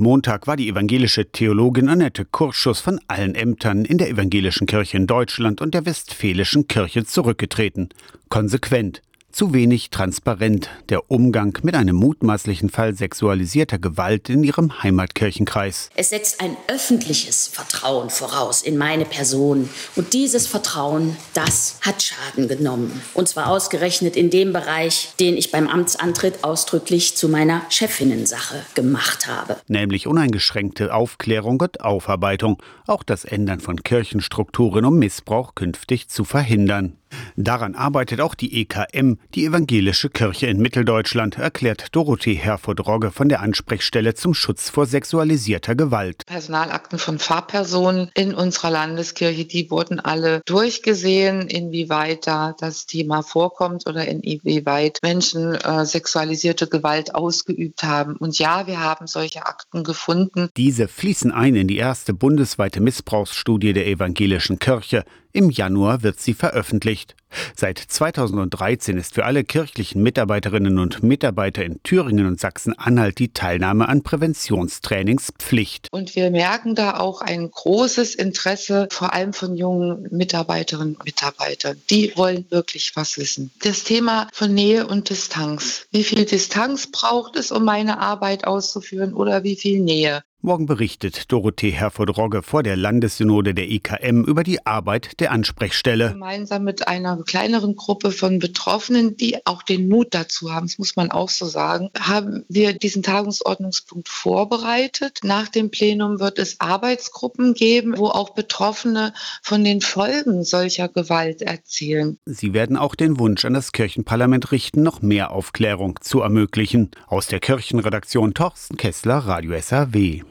Montag war die evangelische Theologin Annette Kurschus von allen Ämtern in der evangelischen Kirche in Deutschland und der westfälischen Kirche zurückgetreten. Konsequent zu wenig transparent der Umgang mit einem mutmaßlichen Fall sexualisierter Gewalt in ihrem Heimatkirchenkreis. Es setzt ein öffentliches Vertrauen voraus in meine Person. Und dieses Vertrauen, das hat Schaden genommen. Und zwar ausgerechnet in dem Bereich, den ich beim Amtsantritt ausdrücklich zu meiner Chefinnensache gemacht habe. Nämlich uneingeschränkte Aufklärung und Aufarbeitung, auch das Ändern von Kirchenstrukturen, um Missbrauch künftig zu verhindern. Daran arbeitet auch die EKM, die Evangelische Kirche in Mitteldeutschland, erklärt Dorothee Herford-Rogge von der Ansprechstelle zum Schutz vor sexualisierter Gewalt. Personalakten von Fahrpersonen in unserer Landeskirche, die wurden alle durchgesehen, inwieweit da das Thema vorkommt oder inwieweit Menschen äh, sexualisierte Gewalt ausgeübt haben. Und ja, wir haben solche Akten gefunden. Diese fließen ein in die erste bundesweite Missbrauchsstudie der Evangelischen Kirche. Im Januar wird sie veröffentlicht. Seit 2013 ist für alle kirchlichen Mitarbeiterinnen und Mitarbeiter in Thüringen und Sachsen-Anhalt die Teilnahme an Präventionstrainings Pflicht. Und wir merken da auch ein großes Interesse, vor allem von jungen Mitarbeiterinnen und Mitarbeitern. Die wollen wirklich was wissen. Das Thema von Nähe und Distanz. Wie viel Distanz braucht es, um meine Arbeit auszuführen oder wie viel Nähe? Morgen berichtet Dorothee Herford-Rogge vor der Landessynode der IKM über die Arbeit der Ansprechstelle. Gemeinsam mit einer kleineren Gruppe von Betroffenen, die auch den Mut dazu haben, das muss man auch so sagen, haben wir diesen Tagungsordnungspunkt vorbereitet. Nach dem Plenum wird es Arbeitsgruppen geben, wo auch Betroffene von den Folgen solcher Gewalt erzählen. Sie werden auch den Wunsch an das Kirchenparlament richten, noch mehr Aufklärung zu ermöglichen. Aus der Kirchenredaktion Torsten Kessler, Radio SAW.